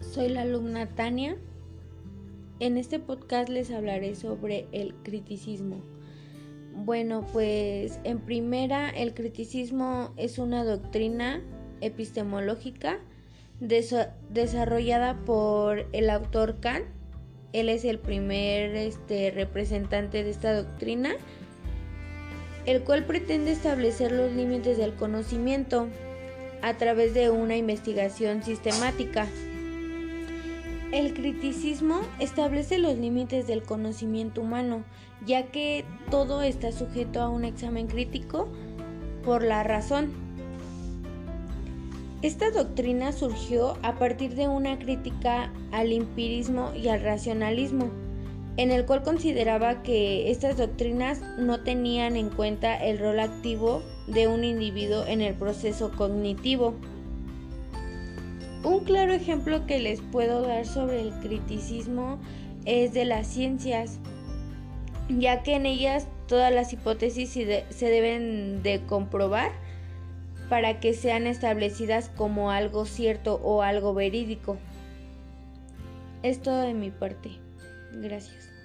soy la alumna Tania. En este podcast les hablaré sobre el criticismo. Bueno, pues en primera, el criticismo es una doctrina epistemológica desarrollada por el autor Kant. Él es el primer este, representante de esta doctrina, el cual pretende establecer los límites del conocimiento a través de una investigación sistemática. El criticismo establece los límites del conocimiento humano, ya que todo está sujeto a un examen crítico por la razón. Esta doctrina surgió a partir de una crítica al empirismo y al racionalismo, en el cual consideraba que estas doctrinas no tenían en cuenta el rol activo de un individuo en el proceso cognitivo. Un claro ejemplo que les puedo dar sobre el criticismo es de las ciencias, ya que en ellas todas las hipótesis se deben de comprobar para que sean establecidas como algo cierto o algo verídico. Es todo de mi parte. Gracias.